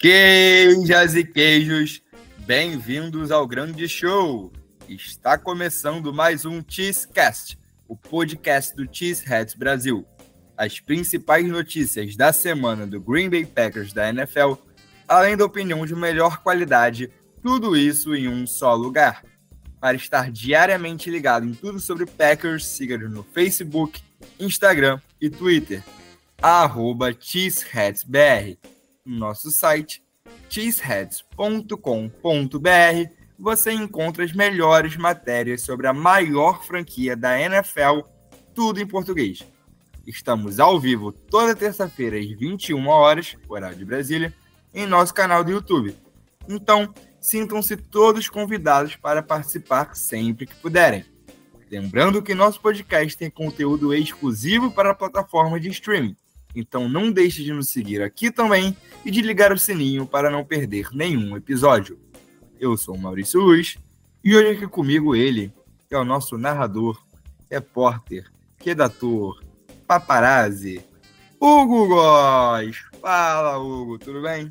Queijas e queijos, bem-vindos ao grande show! Está começando mais um Cheesecast, o podcast do Cheeseheads Brasil. As principais notícias da semana do Green Bay Packers da NFL, além da opinião de melhor qualidade, tudo isso em um só lugar. Para estar diariamente ligado em tudo sobre Packers, siga-nos no Facebook, Instagram e Twitter, arroba CheeseheadsBR no nosso site cheeseheads.com.br você encontra as melhores matérias sobre a maior franquia da NFL, tudo em português. Estamos ao vivo toda terça-feira às 21 horas, horário de Brasília, em nosso canal do YouTube. Então, sintam-se todos convidados para participar sempre que puderem. Lembrando que nosso podcast tem conteúdo exclusivo para a plataforma de streaming então não deixe de nos seguir aqui também e de ligar o sininho para não perder nenhum episódio. Eu sou o Maurício Luz e hoje aqui comigo ele, que é o nosso narrador, repórter, redator, paparazzi, Hugo Góes. Fala, Hugo, tudo bem?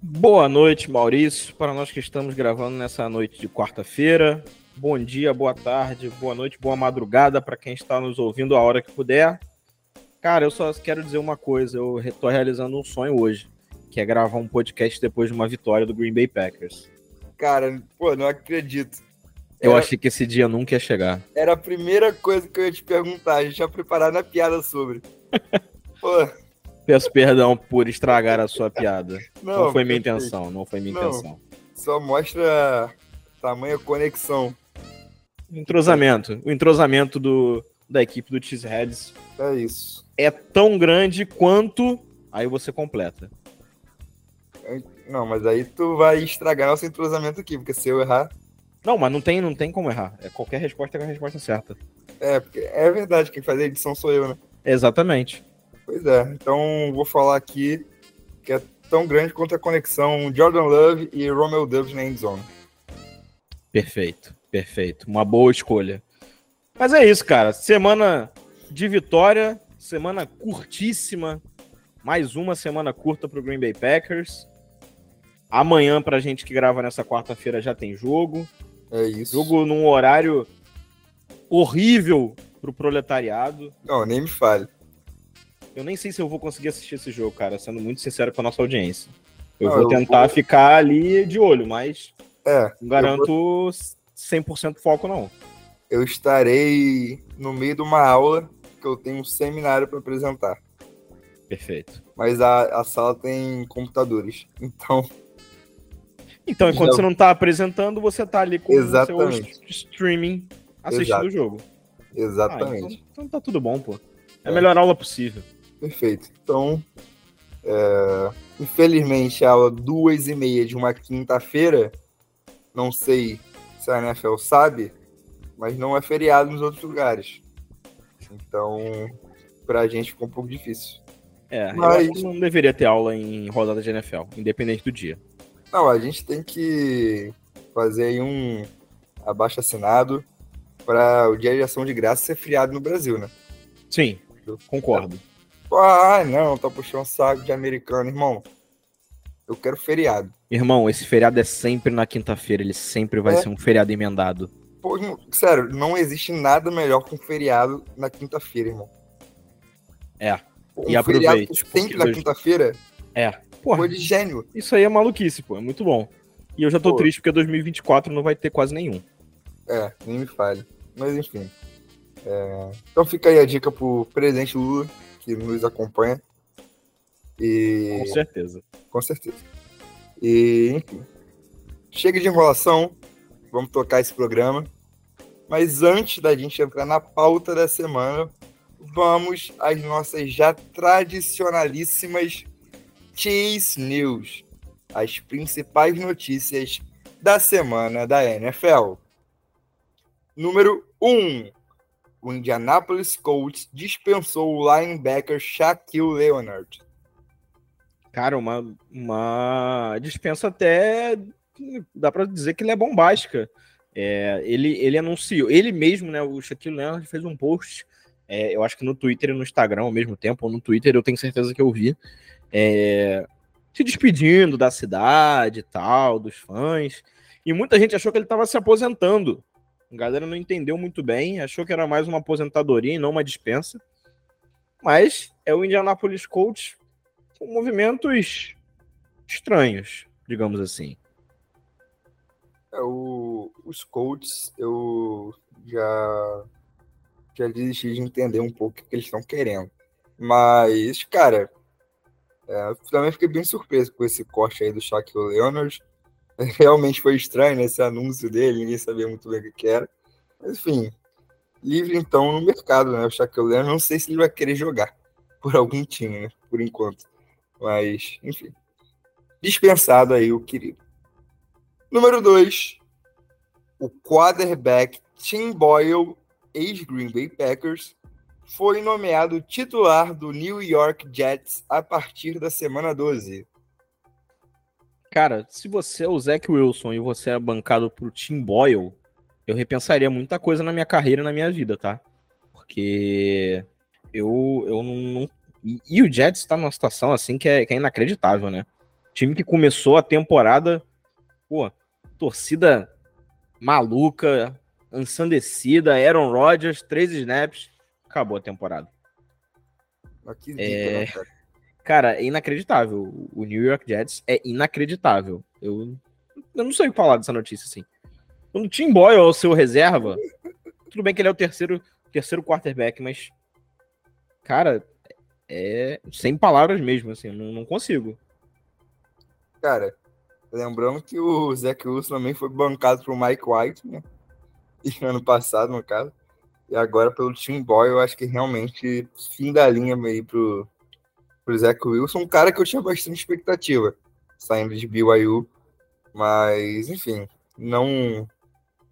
Boa noite, Maurício. Para nós que estamos gravando nessa noite de quarta-feira, bom dia, boa tarde, boa noite, boa madrugada para quem está nos ouvindo a hora que puder. Cara, eu só quero dizer uma coisa. Eu tô realizando um sonho hoje, que é gravar um podcast depois de uma vitória do Green Bay Packers. Cara, pô, não acredito. Eu era... achei que esse dia nunca ia chegar. Era a primeira coisa que eu ia te perguntar. A gente ia preparar na piada sobre. pô. Peço perdão por estragar a sua piada. Não, não foi minha intenção, não foi minha não, intenção. Só mostra tamanha conexão. Entrosamento. O entrosamento do, da equipe do Cheeseheads. É isso é tão grande quanto. Aí você completa. Não, mas aí tu vai estragar nosso entrosamento aqui, porque se eu errar. Não, mas não tem, não tem como errar. É qualquer resposta é a resposta certa. É, porque é verdade, quem faz a edição sou eu, né? Exatamente. Pois é, então vou falar aqui que é tão grande quanto a conexão Jordan Love e Romeo Dubs na endzone. Perfeito, perfeito. Uma boa escolha. Mas é isso, cara. Semana de vitória, Semana curtíssima. Mais uma semana curta para o Green Bay Packers. Amanhã, para a gente que grava nessa quarta-feira, já tem jogo. É isso. Jogo num horário horrível para o proletariado. Não, nem me fale. Eu nem sei se eu vou conseguir assistir esse jogo, cara, sendo muito sincero com a nossa audiência. Eu não, vou tentar eu vou... ficar ali de olho, mas é, não garanto vou... 100% foco, não. Eu estarei no meio de uma aula que eu tenho um seminário para apresentar. Perfeito. Mas a, a sala tem computadores, então. Então, enquanto já... você não está apresentando, você está ali com Exatamente. o seu streaming assistindo Exato. o jogo. Exatamente. Ah, então, então, tá tudo bom, pô. É a é. melhor aula possível. Perfeito. Então, é... infelizmente, a aula duas e meia de uma quinta-feira, não sei se a NFL sabe, mas não é feriado nos outros lugares. Então, pra gente ficou um pouco difícil. É, Mas... não deveria ter aula em rodada de NFL, independente do dia. Não, a gente tem que fazer aí um abaixo assinado para o dia de ação de graça ser friado no Brasil, né? Sim, concordo. Ah, não, tá puxando saco de americano, irmão. Eu quero feriado. Irmão, esse feriado é sempre na quinta-feira, ele sempre vai é. ser um feriado emendado. Pô, sério, não existe nada melhor que um feriado na quinta-feira, irmão. É. Um e aproveite. Sempre na quinta-feira. É. Porra, de gênio. Isso aí é maluquice, pô. É muito bom. E eu já tô pô. triste porque 2024 não vai ter quase nenhum. É, nem me fale. Mas enfim. É... Então fica aí a dica pro presidente Lula, que nos acompanha. E... Com certeza. Com certeza. E, enfim. Chega de enrolação. Vamos tocar esse programa. Mas antes da gente entrar na pauta da semana, vamos às nossas já tradicionalíssimas Cheese News, as principais notícias da semana da NFL. Número 1. O Indianapolis Colts dispensou o linebacker Shaquille Leonard. Cara, uma, uma dispensa até dá para dizer que ele é bombástica. É, ele, ele anunciou, ele mesmo, né? O Shaquille Leonard fez um post, é, eu acho que no Twitter e no Instagram ao mesmo tempo, ou no Twitter, eu tenho certeza que eu vi, é, se despedindo da cidade e tal, dos fãs. E muita gente achou que ele estava se aposentando. A galera não entendeu muito bem, achou que era mais uma aposentadoria e não uma dispensa. Mas é o Indianapolis Colts com movimentos estranhos, digamos assim. É, o, os Colts, eu já, já desisti de entender um pouco o que eles estão querendo. Mas, cara, é, também fiquei bem surpreso com esse corte aí do Shaquille Leonard. Realmente foi estranho né, esse anúncio dele, ninguém sabia muito bem o que era. Mas, enfim, livre então no mercado, né? O Shaquille Leonard, não sei se ele vai querer jogar por algum time, né? Por enquanto. Mas, enfim. Dispensado aí o querido. Número 2. O quarterback Tim Boyle, ex-Green Bay Packers, foi nomeado titular do New York Jets a partir da semana 12. Cara, se você é o Zach Wilson e você é bancado pro Tim Boyle, eu repensaria muita coisa na minha carreira, na minha vida, tá? Porque eu, eu não. não... E, e, o Jets tá numa situação assim que é, que é inacreditável, né? Time que começou a temporada, pô, torcida maluca, ensandecida, Aaron Rodgers, três snaps, acabou a temporada. É... Né, cara? cara, é inacreditável. O New York Jets é inacreditável. Eu, eu não sei o que falar dessa notícia, assim. Quando o Tim Boyle é o seu reserva, tudo bem que ele é o terceiro, terceiro quarterback, mas, cara, é sem palavras mesmo, assim, não, não consigo. Cara, lembrando que o Zach Wilson também foi bancado pro Mike White, né? E ano passado, no caso. E agora pelo Tim Boy, eu acho que realmente fim da linha meio pro, pro Zach Wilson, um cara que eu tinha bastante expectativa saindo de BYU, mas enfim, não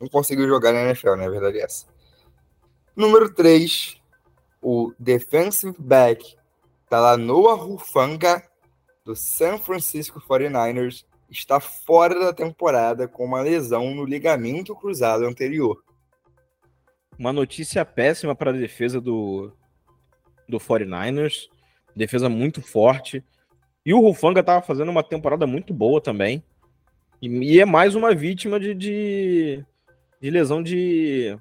não conseguiu jogar na NFL, né? A verdade é essa. Número 3, o defensive back lá Noah Rufanga do San Francisco 49ers está fora da temporada com uma lesão no ligamento cruzado anterior. Uma notícia péssima para a defesa do, do 49ers. Defesa muito forte. E o Rufanga estava fazendo uma temporada muito boa também. E, e é mais uma vítima de, de, de, lesão de,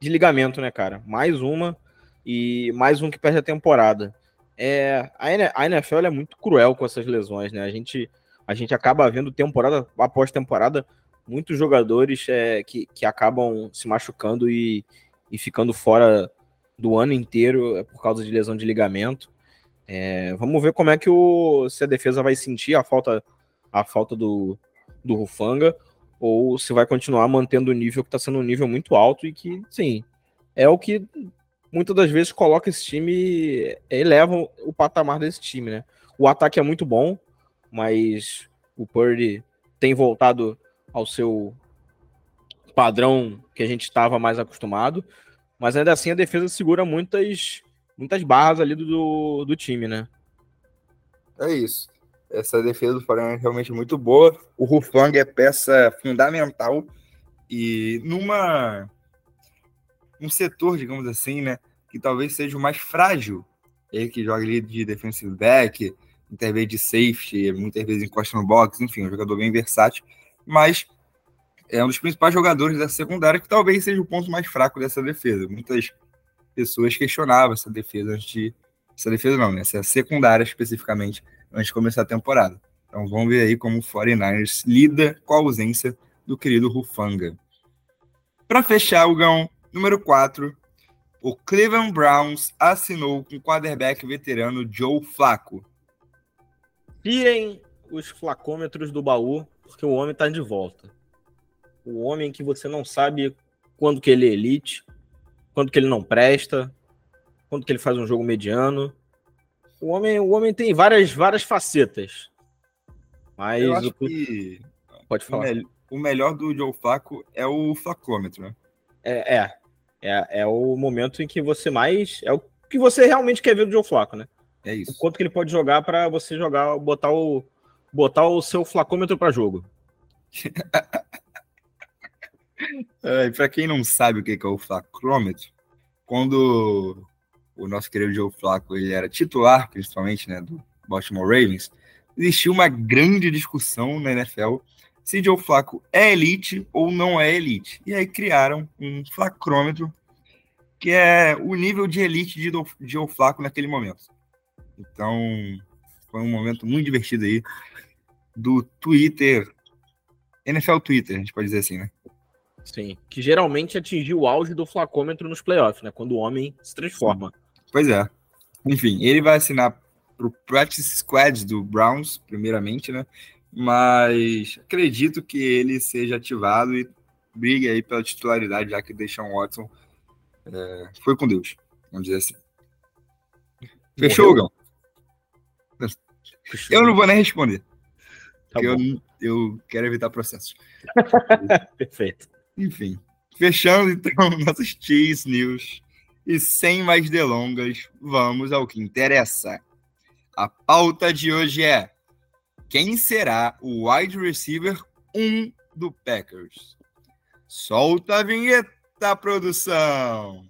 de ligamento, né, cara? Mais uma. E mais um que perde a temporada. É, a NFL é muito cruel com essas lesões, né? A gente, a gente acaba vendo temporada após temporada muitos jogadores é, que, que acabam se machucando e, e ficando fora do ano inteiro é, por causa de lesão de ligamento. É, vamos ver como é que o, se a defesa vai sentir a falta, a falta do, do Rufanga ou se vai continuar mantendo o nível que está sendo um nível muito alto e que, sim, é o que muitas das vezes coloca esse time, eleva o patamar desse time, né? O ataque é muito bom, mas o Purdy tem voltado ao seu padrão que a gente estava mais acostumado, mas ainda assim a defesa segura muitas, muitas barras ali do, do time, né? É isso. Essa defesa do Flamengo é realmente muito boa. O Rufang é peça fundamental e numa um setor, digamos assim, né, que talvez seja o mais frágil. Ele que joga ali de defensive back, muitas vezes de safety, muitas vezes encosta no box, enfim, um jogador bem versátil mas é um dos principais jogadores da secundária, que talvez seja o ponto mais fraco dessa defesa. Muitas pessoas questionavam essa defesa antes de. Essa defesa não, né? Essa secundária especificamente, antes de começar a temporada. Então vamos ver aí como o 49ers lida com a ausência do querido Rufanga. Para fechar o gão, número 4, o Cleveland Browns assinou com o quarterback veterano Joe Flacco. Tirem os flacômetros do baú porque o homem está de volta. O homem que você não sabe quando que ele é elite, quando que ele não presta, quando que ele faz um jogo mediano. O homem, o homem tem várias, várias facetas. Mas Eu acho o... que pode falar. O, melhor do Joe Flaco é o flacômetro, né? É, é, é, é o momento em que você mais é o que você realmente quer ver do Joe Flaco, né? É isso. O quanto que ele pode jogar para você jogar, botar o botar o seu flacômetro para jogo. é, para quem não sabe o que é o flacômetro, quando o nosso querido Joe Flaco ele era titular, principalmente, né, do Baltimore Ravens, existiu uma grande discussão na NFL se Joe Flacco é elite ou não é elite. E aí criaram um flacrômetro, que é o nível de elite de Joe Flacco naquele momento. Então, foi um momento muito divertido aí do Twitter, NFL Twitter, a gente pode dizer assim, né? Sim, que geralmente atingiu o auge do flacômetro nos playoffs, né? Quando o homem se transforma. Pois é. Enfim, ele vai assinar para o Practice Squad do Browns, primeiramente, né? Mas acredito que ele seja ativado e brigue aí pela titularidade, já que Deshaun Watson é, foi com Deus, vamos dizer assim. Fechou, Gão? Eu não vou nem responder. Tá eu, eu quero evitar processos. Perfeito. Enfim, fechando então nossos Cheese News. E sem mais delongas, vamos ao que interessa. A pauta de hoje é: quem será o wide receiver 1 do Packers? Solta a vinheta, produção!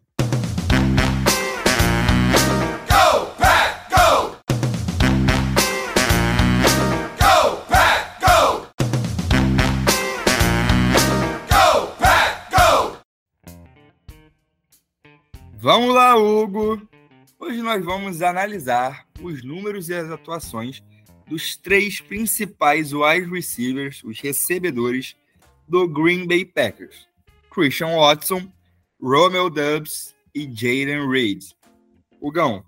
Vamos lá, Hugo! Hoje nós vamos analisar os números e as atuações dos três principais wide receivers, os recebedores do Green Bay Packers: Christian Watson, Romeo Dubs e Jaden Reed. Hugão,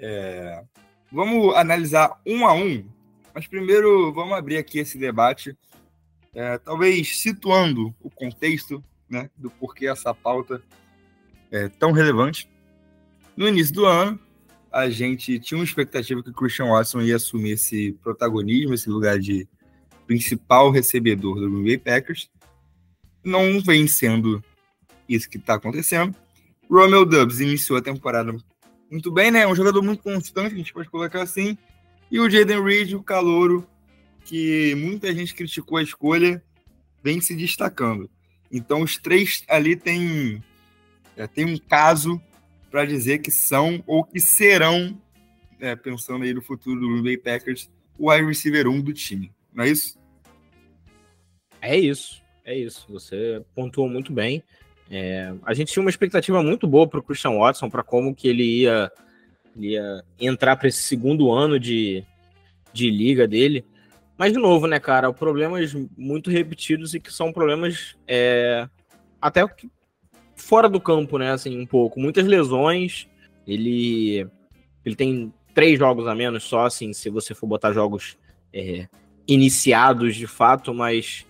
é... vamos analisar um a um, mas primeiro vamos abrir aqui esse debate, é, talvez situando o contexto né, do porquê essa pauta é, tão relevante. No início do ano, a gente tinha uma expectativa que o Christian Watson ia assumir esse protagonismo, esse lugar de principal recebedor do Green Bay Packers. Não vem sendo isso que está acontecendo. Romeo Dubs iniciou a temporada muito bem, né? Um jogador muito constante, a gente pode colocar assim. E o Jaden Reed, o calouro, que muita gente criticou a escolha, vem se destacando. Então, os três ali têm é, tem um caso para dizer que são ou que serão, é, pensando aí no futuro do Green Bay Packers, o wide receiver 1 do time. Não é isso? É isso, é isso. Você pontuou muito bem. É, a gente tinha uma expectativa muito boa para o Christian Watson, para como que ele ia, ia entrar para esse segundo ano de, de liga dele. Mas, de novo, né, cara, problemas muito repetidos e que são problemas é, até fora do campo, né? Assim, um pouco. Muitas lesões. Ele, ele tem três jogos a menos só, assim, se você for botar jogos é, iniciados de fato, mas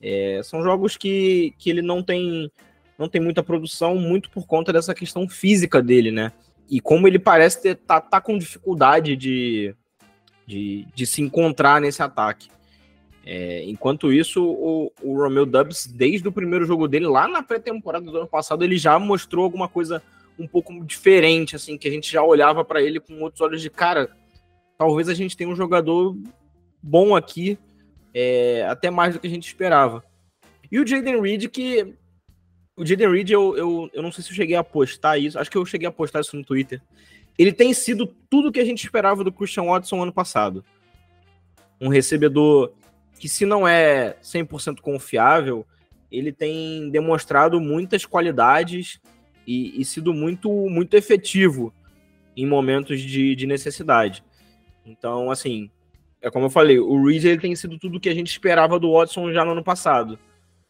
é, são jogos que, que ele não tem, não tem muita produção, muito por conta dessa questão física dele, né? E como ele parece ter, tá, tá com dificuldade de, de, de se encontrar nesse ataque. É, enquanto isso, o, o Romeo Dubs, desde o primeiro jogo dele, lá na pré-temporada do ano passado, ele já mostrou alguma coisa um pouco diferente, assim, que a gente já olhava para ele com outros olhos de cara. Talvez a gente tenha um jogador bom aqui, é, até mais do que a gente esperava. E o Jaden Reed, que. O Jaden Reed, eu, eu, eu não sei se eu cheguei a postar isso, acho que eu cheguei a postar isso no Twitter. Ele tem sido tudo que a gente esperava do Christian Watson ano passado. Um recebedor que se não é 100% confiável, ele tem demonstrado muitas qualidades e, e sido muito, muito efetivo em momentos de, de, necessidade. Então, assim, é como eu falei, o Reed ele tem sido tudo que a gente esperava do Watson já no ano passado.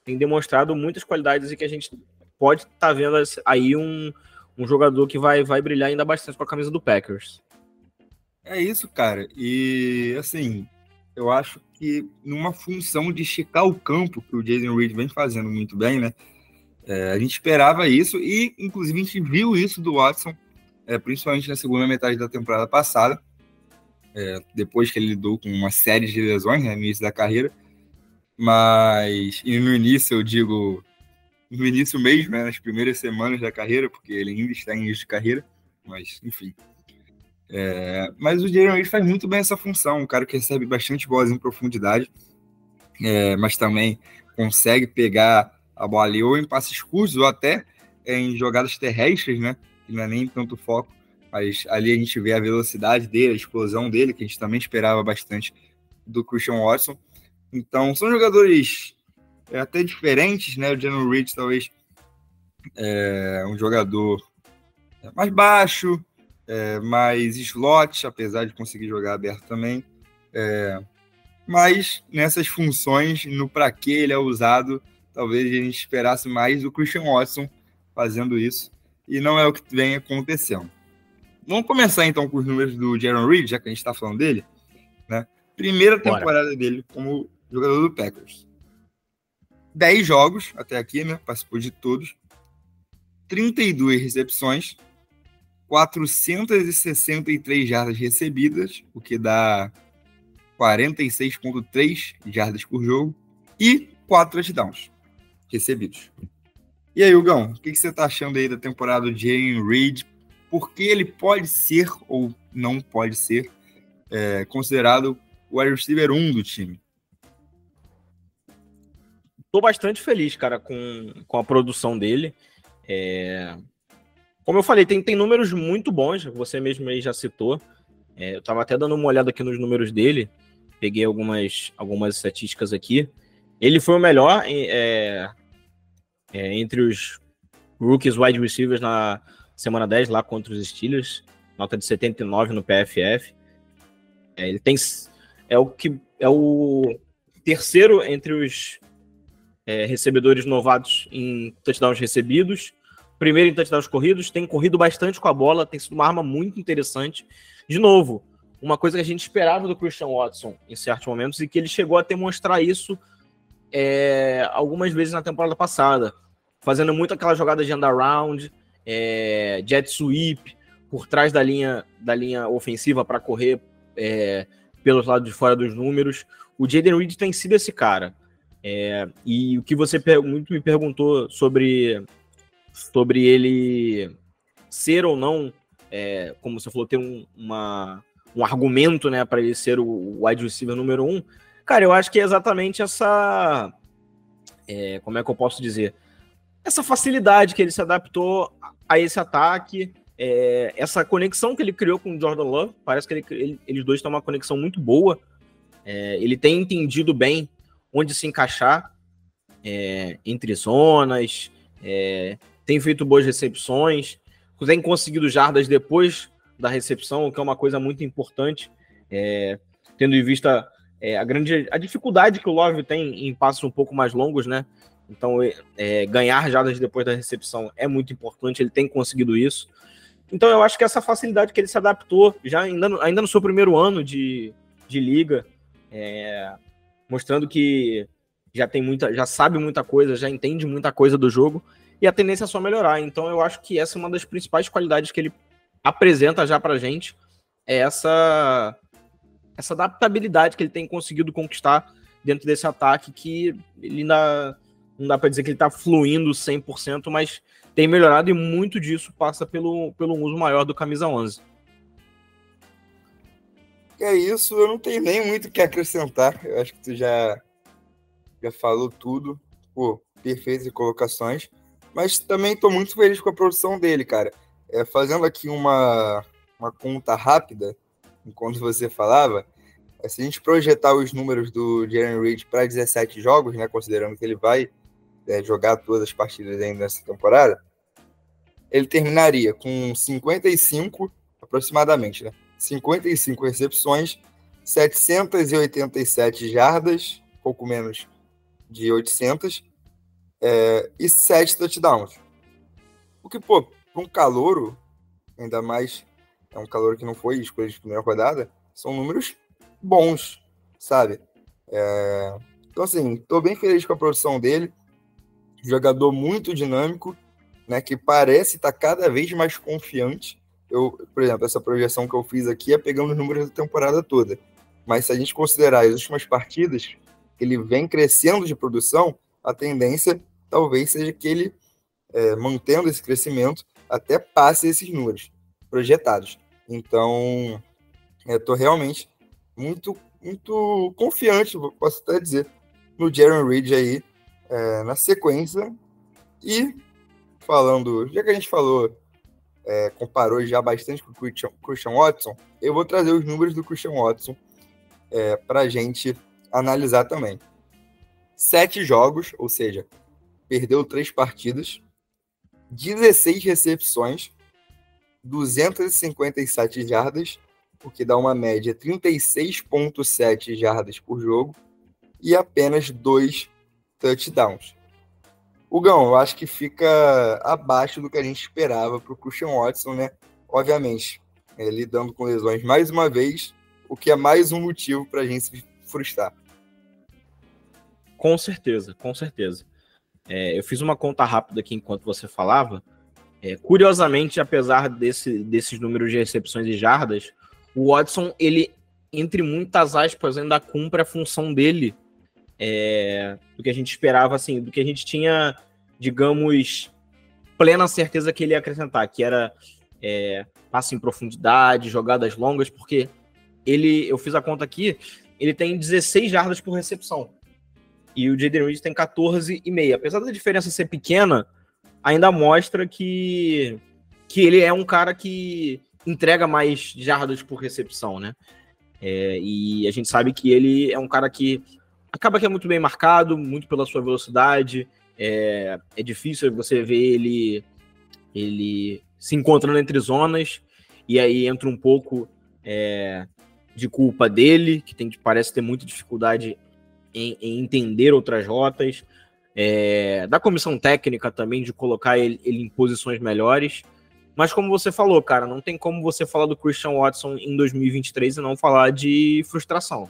Tem demonstrado muitas qualidades e que a gente pode estar tá vendo aí um, um jogador que vai, vai brilhar ainda bastante com a camisa do Packers. É isso, cara. E, assim, eu acho que numa função de esticar o campo, que o Jason Reed vem fazendo muito bem, né? É, a gente esperava isso e, inclusive, a gente viu isso do Watson, é, principalmente na segunda metade da temporada passada, é, depois que ele lidou com uma série de lesões né, no início da carreira. Mas, e no início, eu digo, no início mesmo, né, nas primeiras semanas da carreira, porque ele ainda está em início de carreira, mas, enfim, é, mas o Jalen Reed faz muito bem essa função, um cara que recebe bastante bolas em profundidade, é, mas também consegue pegar a bola ali ou em passes curtos ou até em jogadas terrestres, né? Que não é nem tanto foco, mas ali a gente vê a velocidade dele, a explosão dele, que a gente também esperava bastante do Christian Watson. Então, são jogadores é, até diferentes, né? O Jalen Reed talvez é um jogador mais baixo, é, mais slot, apesar de conseguir jogar aberto também. É, mas nessas funções, no para que ele é usado, talvez a gente esperasse mais do Christian Watson fazendo isso, e não é o que vem acontecendo. Vamos começar então com os números do Jaron Reed, já que a gente está falando dele. Né? Primeira temporada Bora. dele como jogador do Packers. 10 jogos até aqui, né? Participou de todos. 32 recepções, 463 jardas recebidas, o que dá 46,3 jardas por jogo, e 4 touchdowns recebidos. E aí, Hugão, o que, que você está achando aí da temporada do Jalen Reed? Por que ele pode ser ou não pode ser é, considerado o wide receiver 1 do time? Estou bastante feliz, cara, com, com a produção dele. É... Como eu falei, tem, tem números muito bons, você mesmo aí já citou. É, eu estava até dando uma olhada aqui nos números dele, peguei algumas, algumas estatísticas aqui. Ele foi o melhor é, é, entre os rookies wide receivers na semana 10, lá contra os Steelers, nota de 79 no PFF. É, ele tem. É o que. É o terceiro entre os é, recebedores novatos em touchdowns recebidos primeiro em touchdowns corridos, tem corrido bastante com a bola, tem sido uma arma muito interessante. De novo, uma coisa que a gente esperava do Christian Watson em certos momentos e que ele chegou a demonstrar isso é, algumas vezes na temporada passada, fazendo muito aquela jogada de underround, é, jet sweep, por trás da linha, da linha ofensiva para correr é, pelos lados de fora dos números. O Jaden Reed tem sido esse cara. É, e o que você muito me perguntou sobre sobre ele ser ou não, é, como você falou, ter um, uma, um argumento né, para ele ser o wide receiver número um. Cara, eu acho que é exatamente essa. É, como é que eu posso dizer? Essa facilidade que ele se adaptou a esse ataque, é, essa conexão que ele criou com o Jordan Love. Parece que ele, ele, eles dois têm uma conexão muito boa. É, ele tem entendido bem onde se encaixar é, entre zonas, é, tem feito boas recepções, tem conseguido jardas depois da recepção, o que é uma coisa muito importante, é, tendo em vista é, a grande a dificuldade que o Love tem em passos um pouco mais longos, né? Então, é, é, ganhar jardas depois da recepção é muito importante, ele tem conseguido isso. Então, eu acho que essa facilidade que ele se adaptou, já ainda no, ainda no seu primeiro ano de, de liga, é, mostrando que já tem muita, já sabe muita coisa, já entende muita coisa do jogo, e a tendência é só melhorar. Então eu acho que essa é uma das principais qualidades que ele apresenta já pra gente, é essa essa adaptabilidade que ele tem conseguido conquistar dentro desse ataque que ele ainda não dá para dizer que ele tá fluindo 100%, mas tem melhorado e muito disso passa pelo, pelo uso maior do camisa 11. É isso, eu não tenho nem muito o que acrescentar. Eu acho que tu já já falou tudo. Pô, perfeitas colocações. Mas também estou muito feliz com a produção dele, cara. É, fazendo aqui uma, uma conta rápida, enquanto você falava, é, se a gente projetar os números do Jaren Reed para 17 jogos, né, considerando que ele vai é, jogar todas as partidas ainda nessa temporada, ele terminaria com 55, aproximadamente, né? 55 recepções, 787 jardas, pouco menos de 800, é, e sete touchdowns. O que, pô, para um calouro, ainda mais é um calor que não foi escolha de primeira rodada, são números bons, sabe? É... Então, assim, tô bem feliz com a produção dele. Jogador muito dinâmico, né? Que parece estar tá cada vez mais confiante. Eu, por exemplo, essa projeção que eu fiz aqui é pegando os números da temporada toda. Mas se a gente considerar as últimas partidas, ele vem crescendo de produção, a tendência talvez seja que ele, é, mantendo esse crescimento, até passe esses números projetados. Então, estou realmente muito, muito confiante, posso até dizer, no Jaron Reed aí é, na sequência. E falando, já que a gente falou, é, comparou já bastante com o Christian, Christian Watson, eu vou trazer os números do Christian Watson é, para a gente analisar também. Sete jogos, ou seja, perdeu três partidas, 16 recepções, 257 jardas, o que dá uma média 36,7 jardas por jogo, e apenas dois touchdowns. O Gão, eu acho que fica abaixo do que a gente esperava para o Christian Watson, né? Obviamente, é, lidando com lesões mais uma vez, o que é mais um motivo para a gente se frustrar. Com certeza, com certeza. É, eu fiz uma conta rápida aqui enquanto você falava. É, curiosamente, apesar desse, desses números de recepções e jardas, o Watson, ele, entre muitas aspas, ainda cumpre a função dele é, do que a gente esperava, assim, do que a gente tinha, digamos, plena certeza que ele ia acrescentar, que era é, passe em profundidade, jogadas longas, porque ele, eu fiz a conta aqui, ele tem 16 jardas por recepção. E o Jaden Reed tem 14,5. Apesar da diferença ser pequena, ainda mostra que, que ele é um cara que entrega mais jardas por recepção, né? É, e a gente sabe que ele é um cara que acaba que é muito bem marcado, muito pela sua velocidade. É, é difícil você ver ele, ele se encontrando entre zonas, e aí entra um pouco é, de culpa dele, que tem, parece ter muita dificuldade em, em entender outras rotas, é, da comissão técnica também, de colocar ele, ele, em posições melhores. Mas como você falou, cara, não tem como você falar do Christian Watson em 2023 e não falar de frustração.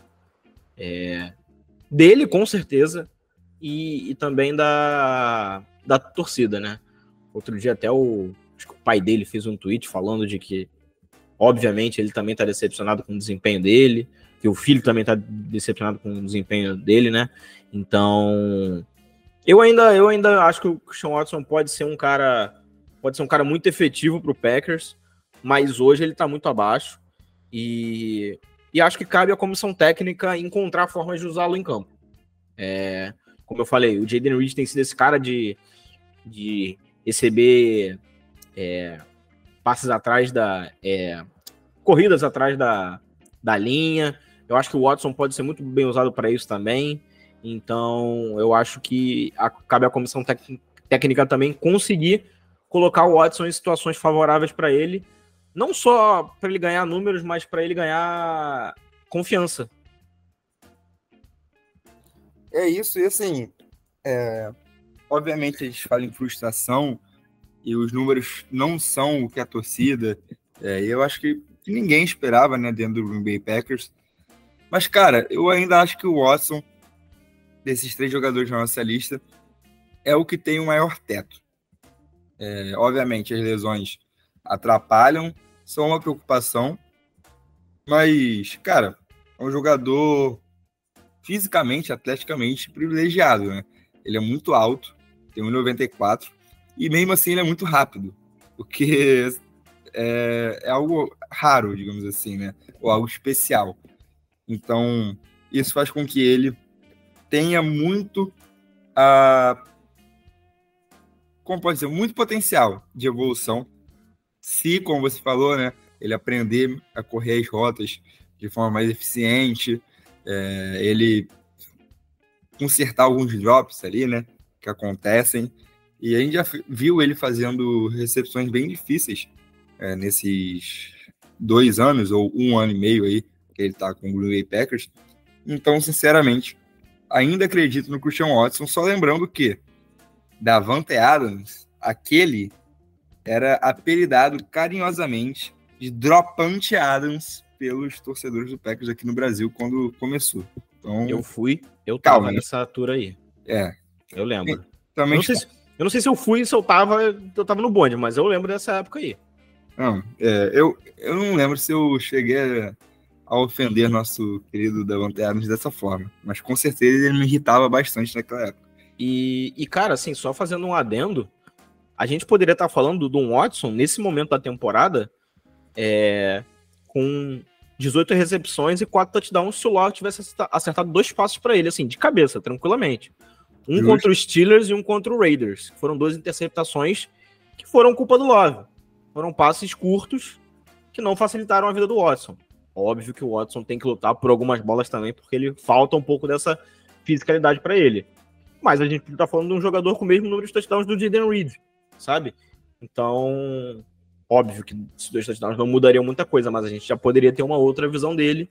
É, dele, com certeza, e, e, também da, da torcida, né? Outro dia até o, o pai dele fez um tweet falando de que, obviamente, ele também está decepcionado com o desempenho dele, que o filho também está decepcionado com o desempenho dele, né? Então, eu ainda, eu ainda acho que o Sean Watson pode ser um cara, pode ser um cara muito efetivo para o Packers, mas hoje ele está muito abaixo e, e acho que cabe à comissão técnica encontrar formas de usá-lo em campo. É, como eu falei, o Jaden Reed tem sido esse cara de, de receber é, passes atrás da. É, corridas atrás da, da linha. Eu acho que o Watson pode ser muito bem usado para isso também. Então, eu acho que a, cabe à comissão técnica também conseguir colocar o Watson em situações favoráveis para ele, não só para ele ganhar números, mas para ele ganhar confiança. É isso, e assim, é, obviamente a gente fala em frustração e os números não são o que a torcida, é, eu acho que, que ninguém esperava, né, dentro do Green Bay Packers. Mas, cara, eu ainda acho que o Watson desses três jogadores na nossa lista, é o que tem o maior teto. É, obviamente, as lesões atrapalham, são uma preocupação, mas, cara, é um jogador fisicamente, atleticamente privilegiado, né? Ele é muito alto, tem 1,94, e mesmo assim ele é muito rápido, porque é, é, algo raro, digamos assim, né? Ou algo especial. Então, isso faz com que ele tenha muito uh, como pode dizer, muito potencial de evolução. Se, como você falou, né, ele aprender a correr as rotas de forma mais eficiente, é, ele consertar alguns drops ali, né, que acontecem. E a gente já viu ele fazendo recepções bem difíceis é, nesses dois anos ou um ano e meio aí ele tá com o Green Bay Packers. Então, sinceramente, ainda acredito no Christian Watson, só lembrando que Davante Adams, aquele era apelidado carinhosamente de Dropante Adams pelos torcedores do Packers aqui no Brasil quando começou. Então, eu fui, eu tava calma, nessa tour aí. É. Eu lembro. Também eu, não sei se, eu não sei se eu fui, se eu tava, eu tava no bonde, mas eu lembro dessa época aí. Não, é, eu, eu não lembro se eu cheguei a a ofender nosso querido Davante Adams dessa forma. Mas com certeza ele me irritava bastante naquela época. E, e cara, assim, só fazendo um adendo, a gente poderia estar falando do Watson nesse momento da temporada é, com 18 recepções e 4 touchdowns se o Love tivesse acertado dois passos para ele, assim, de cabeça, tranquilamente. Um Justo. contra os Steelers e um contra o Raiders. Foram duas interceptações que foram culpa do Love. Foram passes curtos que não facilitaram a vida do Watson. Óbvio que o Watson tem que lutar por algumas bolas também, porque ele falta um pouco dessa fisicalidade para ele. Mas a gente tá falando de um jogador com o mesmo número de touchdowns do Jaden Reed, sabe? Então, óbvio que esses dois touchdowns não mudariam muita coisa, mas a gente já poderia ter uma outra visão dele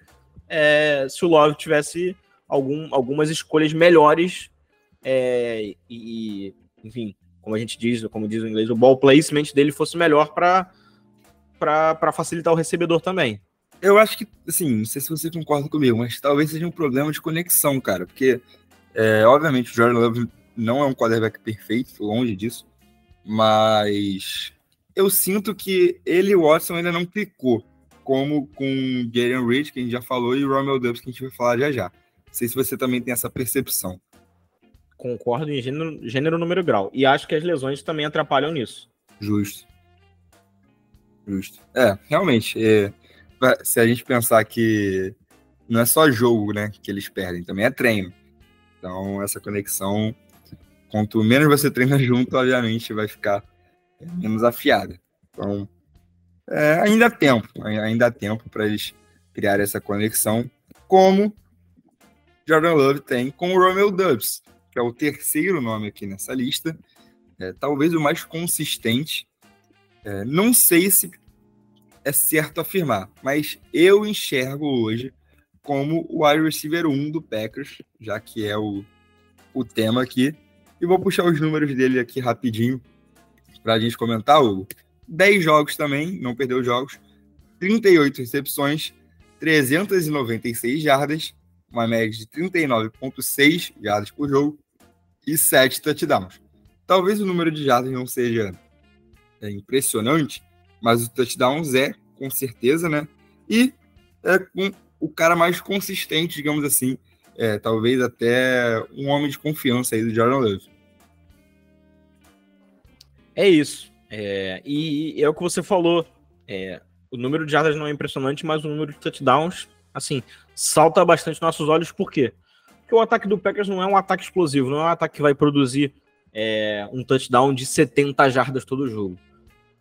é, se o Love tivesse algum, algumas escolhas melhores é, e, enfim, como a gente diz, como diz o inglês, o ball placement dele fosse melhor para facilitar o recebedor também. Eu acho que, assim, não sei se você concorda comigo, mas talvez seja um problema de conexão, cara, porque, é, obviamente, o Jordan Love não é um quarterback perfeito, longe disso, mas eu sinto que ele e o Watson ainda não clicou, como com Jalen Reed, que a gente já falou, e o Romeo Dubs, que a gente vai falar já já. Não sei se você também tem essa percepção. Concordo em gênero, gênero número grau. E acho que as lesões também atrapalham nisso. Justo. Justo. É, realmente. É, se a gente pensar que não é só jogo, né, que eles perdem, também é treino. Então, essa conexão, quanto menos você treina junto, obviamente vai ficar menos afiada. Então, é, ainda há tempo, ainda há tempo para eles criar essa conexão, como Jordan Love tem com o Romeo Dubs, que é o terceiro nome aqui nessa lista, é, talvez o mais consistente. É, não sei se é certo afirmar, mas eu enxergo hoje como o wide receiver 1 do Packers, já que é o, o tema aqui. E vou puxar os números dele aqui rapidinho para a gente comentar. O 10 jogos também, não perdeu jogos, 38 recepções, 396 jardas, uma média de 39,6 jardas por jogo e 7 touchdowns. Talvez o número de jardas não seja é, impressionante, mas o touchdowns é, com certeza, né? E é com o cara mais consistente, digamos assim, é, talvez até um homem de confiança aí do Jordan Love. É isso. É, e, é o que você falou. É, o número de jardas não é impressionante, mas o número de touchdowns, assim, salta bastante nossos olhos. Por quê? Porque o ataque do Packers não é um ataque explosivo, não é um ataque que vai produzir é, um touchdown de 70 jardas todo jogo.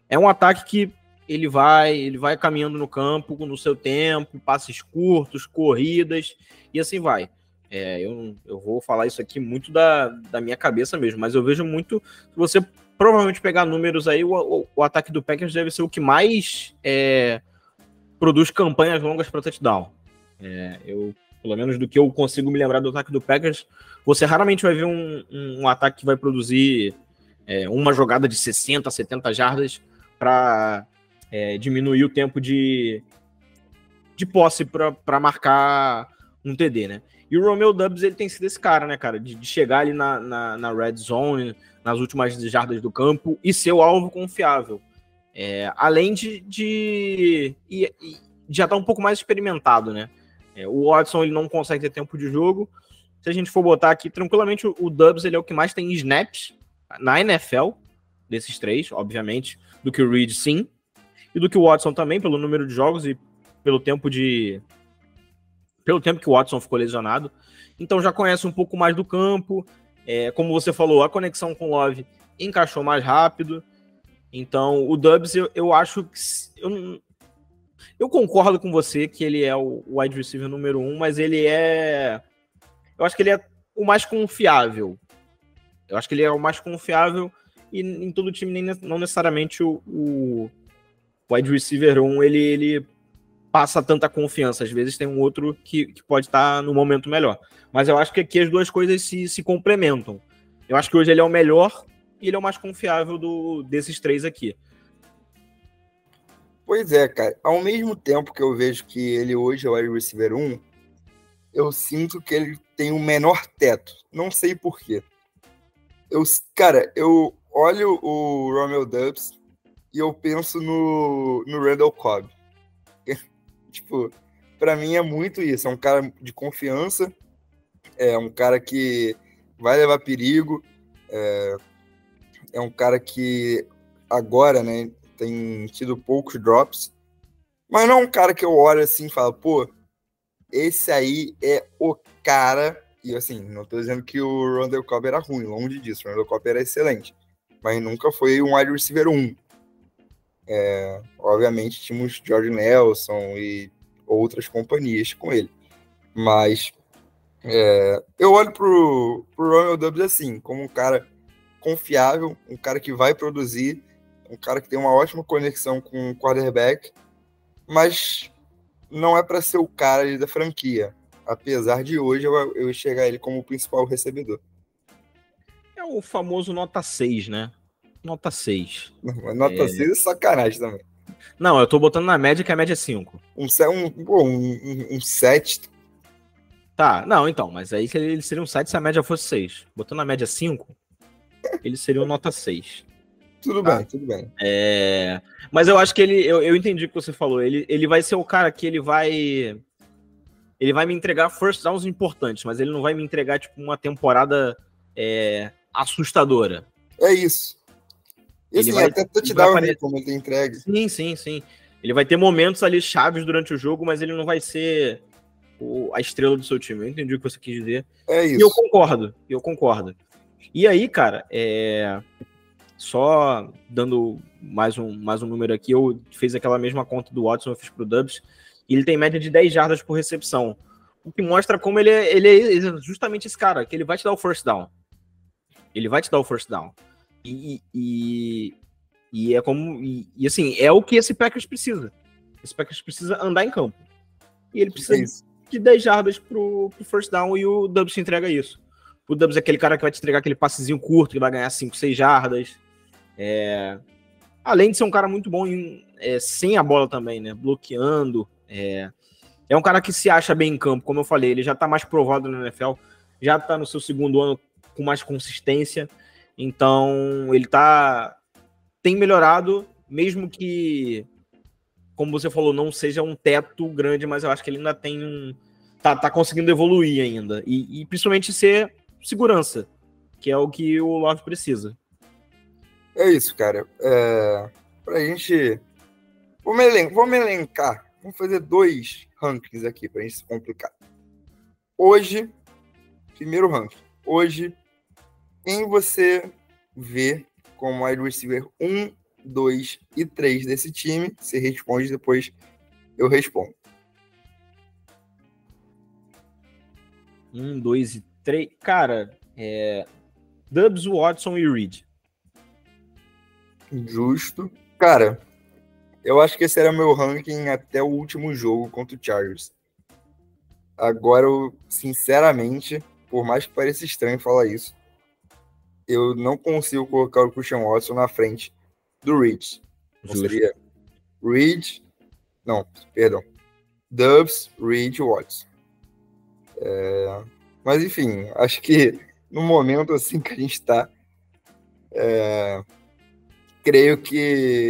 É um ataque que ele vai, ele vai caminhando no campo no seu tempo, passes curtos, corridas e assim vai. É, eu, eu vou falar isso aqui muito da, da minha cabeça mesmo, mas eu vejo muito. Se você provavelmente pegar números aí, o, o, o, ataque do Packers deve ser o que mais é, produz campanhas longas para touchdown. É, eu, pelo menos do que eu consigo me lembrar do ataque do Packers, você raramente vai ver um, um, um ataque que vai produzir é, uma jogada de 60, 70 jardas para é, diminuir o tempo de, de posse para marcar um TD, né? E o Romeo Dubs, ele tem sido esse cara, né, cara? De, de chegar ali na, na, na, red zone, nas últimas jardas do campo e ser o alvo confiável. É, além de, de, de, já estar tá um pouco mais experimentado, né? É, o Watson, ele não consegue ter tempo de jogo. Se a gente for botar aqui, tranquilamente, o, o Dubs, ele é o que mais tem snaps na NFL, desses três, obviamente, do que o Reed, sim. E do que o Watson também, pelo número de jogos e pelo tempo de, pelo tempo que o Watson ficou lesionado. Então já conhece um pouco mais do campo. É, como você falou, a conexão com o Love encaixou mais rápido. Então, o Dubs, eu, eu acho que. Eu, eu concordo com você que ele é o wide receiver número um, mas ele é. Eu acho que ele é o mais confiável. Eu acho que ele é o mais confiável e em todo time, nem, não necessariamente o, o wide receiver 1 ele, ele passa tanta confiança. Às vezes tem um outro que, que pode estar tá no momento melhor. Mas eu acho que aqui as duas coisas se, se complementam. Eu acho que hoje ele é o melhor e ele é o mais confiável do, desses três aqui. Pois é, cara. Ao mesmo tempo que eu vejo que ele hoje é o wide receiver 1, eu sinto que ele tem o menor teto. Não sei porquê. Eu, cara, eu olho o Romeo Dubs e eu penso no, no Randall Cobb. Tipo, para mim é muito isso. É um cara de confiança, é um cara que vai levar perigo, é, é um cara que agora, né, tem tido poucos drops, mas não é um cara que eu olho assim e falo, pô, esse aí é o cara. E assim, não tô dizendo que o Randall Cobb era ruim, longe disso. O Randall Cobb era excelente. Mas nunca foi um wide receiver 1. É, obviamente tínhamos George Nelson e outras companhias com ele. Mas é, eu olho pro, pro Romeo Dubs assim, como um cara confiável, um cara que vai produzir, um cara que tem uma ótima conexão com o quarterback, mas não é para ser o cara da franquia, apesar de hoje eu, eu enxergar ele como o principal recebedor. O famoso nota 6, né? Nota 6. Não, nota é... 6 é sacanagem também. Não, eu tô botando na média que a média é 5. Um, um, um, um 7. Tá, não, então, mas aí ele seria um 7 se a média fosse 6. Botando na média 5, ele seria um nota 6. Tudo tá? bem, tudo bem. É... Mas eu acho que ele. Eu, eu entendi o que você falou. Ele, ele vai ser o cara que ele vai. Ele vai me entregar first downs importantes, mas ele não vai me entregar, tipo, uma temporada é, assustadora. É isso. E assim, vai, até touchdown aparecer... como ele tem entregue. Sim, sim, sim. Ele vai ter momentos ali chaves durante o jogo, mas ele não vai ser o, a estrela do seu time. Eu entendi o que você quis dizer. É isso. E eu concordo, eu concordo. E aí, cara, é... só dando mais um, mais um número aqui, eu fiz aquela mesma conta do Watson, eu fiz pro Dubs, e ele tem média de 10 jardas por recepção. O que mostra como ele é, ele é justamente esse cara, que ele vai te dar o first down. Ele vai te dar o first down. E, e, e é como. E, e, assim, é o que esse Packers precisa. Esse Packers precisa andar em campo. E ele precisa é de 10 jardas pro, pro first down e o Dubs te entrega isso. O Dubs é aquele cara que vai te entregar aquele passezinho curto, que vai ganhar 5, 6 jardas. É... Além de ser um cara muito bom em, é, sem a bola também, né? Bloqueando. É... é um cara que se acha bem em campo, como eu falei, ele já tá mais provado no NFL, já tá no seu segundo ano com mais consistência. Então, ele tá tem melhorado, mesmo que como você falou, não seja um teto grande, mas eu acho que ele ainda tem um tá, tá conseguindo evoluir ainda e, e principalmente ser segurança, que é o que o Love precisa. É isso, cara. É, pra gente. Vamos, elen vamos elencar. Vamos fazer dois rankings aqui pra gente se complicar. Hoje, primeiro ranking. Hoje, quem você vê como wide receiver 1, 2 e 3 desse time? Você responde, depois eu respondo. 1, 2 e 3. Cara, é. Dubs, Watson e Reed. Justo. Cara, eu acho que esse era meu ranking até o último jogo contra o Chargers. Agora, eu, sinceramente, por mais que pareça estranho falar isso, eu não consigo colocar o Christian Watson na frente do Reed. Seria Reed, não, perdão, Dubs, Reed, Watson. É, mas enfim, acho que no momento assim que a gente está, é, creio que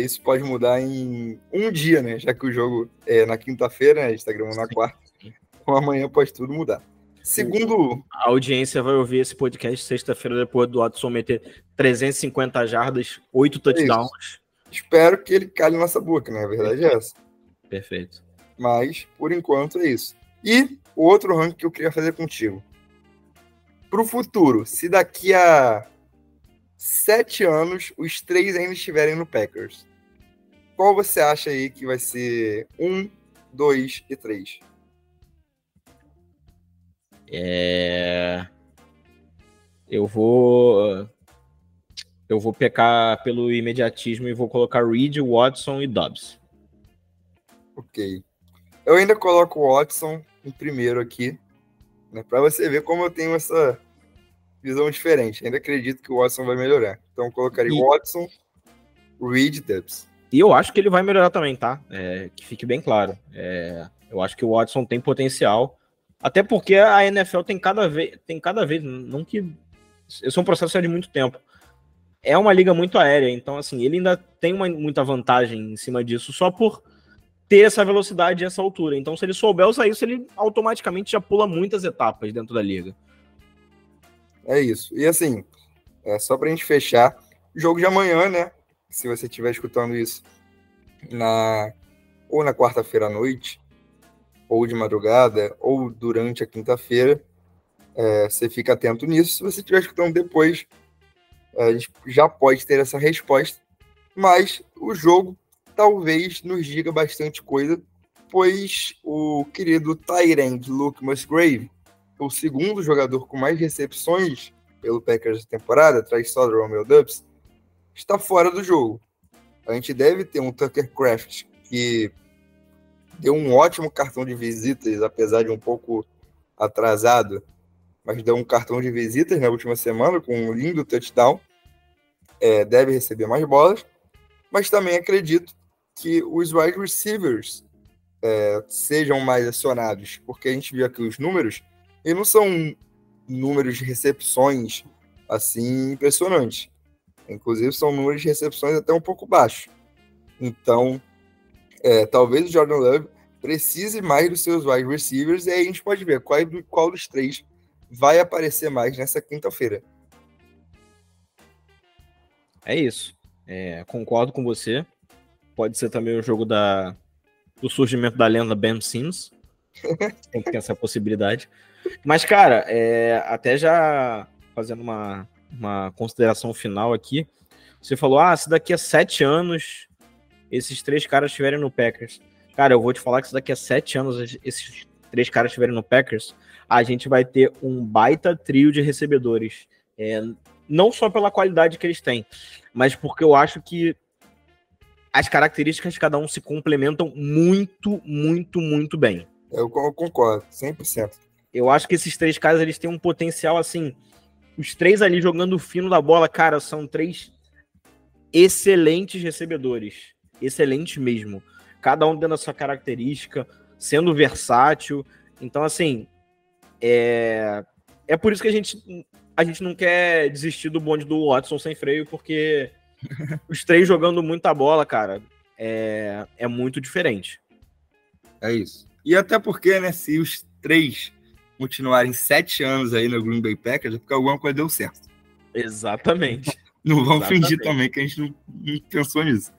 isso pode mudar em um dia, né? Já que o jogo é na quinta-feira, né? a gente está gravando na quarta, então amanhã pode tudo mudar. Segundo. A audiência vai ouvir esse podcast sexta-feira depois do Watson meter 350 jardas, 8 touchdowns. Isso. Espero que ele cale nossa boca, né? A verdade é essa. Perfeito. Mas, por enquanto, é isso. E o outro ranking que eu queria fazer contigo. Para o futuro, se daqui a sete anos os três ainda estiverem no Packers, qual você acha aí que vai ser um, dois e três? É... Eu vou. Eu vou pecar pelo imediatismo e vou colocar Reed, Watson e Dobbs. Ok. Eu ainda coloco o Watson em primeiro aqui, né, para você ver como eu tenho essa visão diferente. Ainda acredito que o Watson vai melhorar. Então eu colocaria e... Watson, Reed e Dobbs. E eu acho que ele vai melhorar também, tá? É, que fique bem claro. É, eu acho que o Watson tem potencial. Até porque a NFL tem cada vez, tem cada vez, não que isso é um processo de muito tempo. É uma liga muito aérea, então assim, ele ainda tem uma, muita vantagem em cima disso só por ter essa velocidade e essa altura. Então, se ele souber usar isso, ele automaticamente já pula muitas etapas dentro da liga. É isso. E assim, é só pra gente fechar, jogo de amanhã, né? Se você estiver escutando isso na ou na quarta-feira à noite, ou de madrugada, ou durante a quinta-feira. É, você fica atento nisso. Se você estiver escutando depois, a gente já pode ter essa resposta. Mas o jogo talvez nos diga bastante coisa pois o querido Tyrant Luke Musgrave, o segundo jogador com mais recepções pelo Packers da temporada, atrás só do Romeo Dubs, está fora do jogo. A gente deve ter um Tucker Craft que deu um ótimo cartão de visitas, apesar de um pouco atrasado, mas deu um cartão de visitas na última semana com um lindo touchdown. É, deve receber mais bolas, mas também acredito que os wide receivers é, sejam mais acionados, porque a gente viu aqui os números, e não são números de recepções assim impressionantes. Inclusive, são números de recepções até um pouco baixos. Então, é, talvez o Jordan Love precise mais dos seus wide receivers, e aí a gente pode ver qual, qual dos três vai aparecer mais nessa quinta-feira. É isso. É, concordo com você. Pode ser também o jogo da, do surgimento da lenda Ben Sims. Tem que ter essa possibilidade. Mas, cara, é, até já fazendo uma, uma consideração final aqui, você falou: ah, se daqui a sete anos esses três caras estiverem no Packers. Cara, eu vou te falar que se daqui a sete anos esses três caras estiverem no Packers, a gente vai ter um baita trio de recebedores. É, não só pela qualidade que eles têm, mas porque eu acho que as características de cada um se complementam muito, muito, muito bem. Eu concordo, 100%. Eu acho que esses três caras eles têm um potencial assim. Os três ali jogando fino da bola, cara, são três excelentes recebedores. Excelentes mesmo. Cada um dando a sua característica, sendo versátil. Então, assim, é, é por isso que a gente, a gente não quer desistir do bonde do Watson sem freio, porque os três jogando muita bola, cara, é, é muito diferente. É isso. E até porque, né, se os três continuarem sete anos aí no Green Bay Packers, é porque alguma coisa deu certo. Exatamente. Não vamos Exatamente. fingir também que a gente não, não, pensou nisso.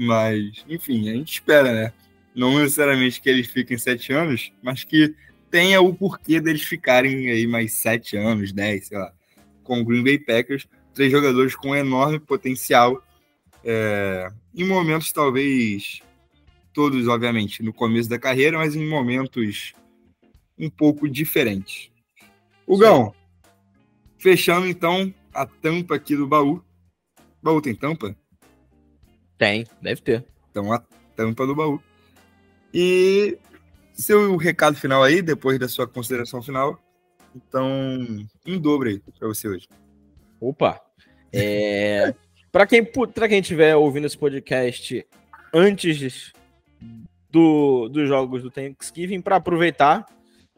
Mas, enfim, a gente espera, né? Não necessariamente que eles fiquem sete anos, mas que tenha o porquê deles ficarem aí mais sete anos, dez, sei lá, com o Green Bay Packers três jogadores com enorme potencial, é, em momentos talvez todos, obviamente, no começo da carreira, mas em momentos um pouco diferentes. Hugão, fechando então a tampa aqui do baú. O baú tem tampa? Tem, deve ter. Então a tampa do baú. E seu recado final aí, depois da sua consideração final. Então, um dobro aí para você hoje. Opa! É, para quem para quem estiver ouvindo esse podcast antes do, dos jogos do Thanksgiving, para aproveitar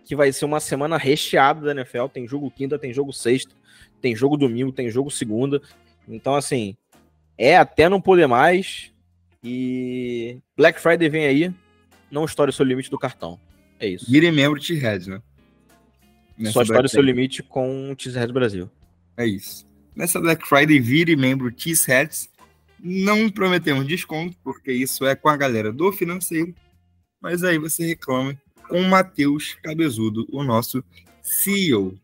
que vai ser uma semana recheada da NFL, tem jogo quinta, tem jogo sexta, tem jogo domingo, tem jogo segunda. Então assim, é até não poder mais. E Black Friday vem aí, não estoure o seu limite do cartão. É isso. Vire membro T-Red, né? Nessa Só estoure o seu limite com o T-Red Brasil. É isso. Nessa Black Friday, vire membro T-Hats. Não prometemos desconto, porque isso é com a galera do financeiro. Mas aí você reclama com o Matheus Cabezudo, o nosso CEO.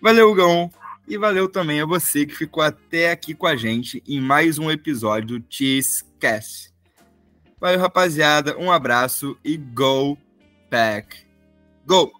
Valeu, Gão. E valeu também a você que ficou até aqui com a gente em mais um episódio do Cheesecast. Valeu, rapaziada. Um abraço e go pack. Go!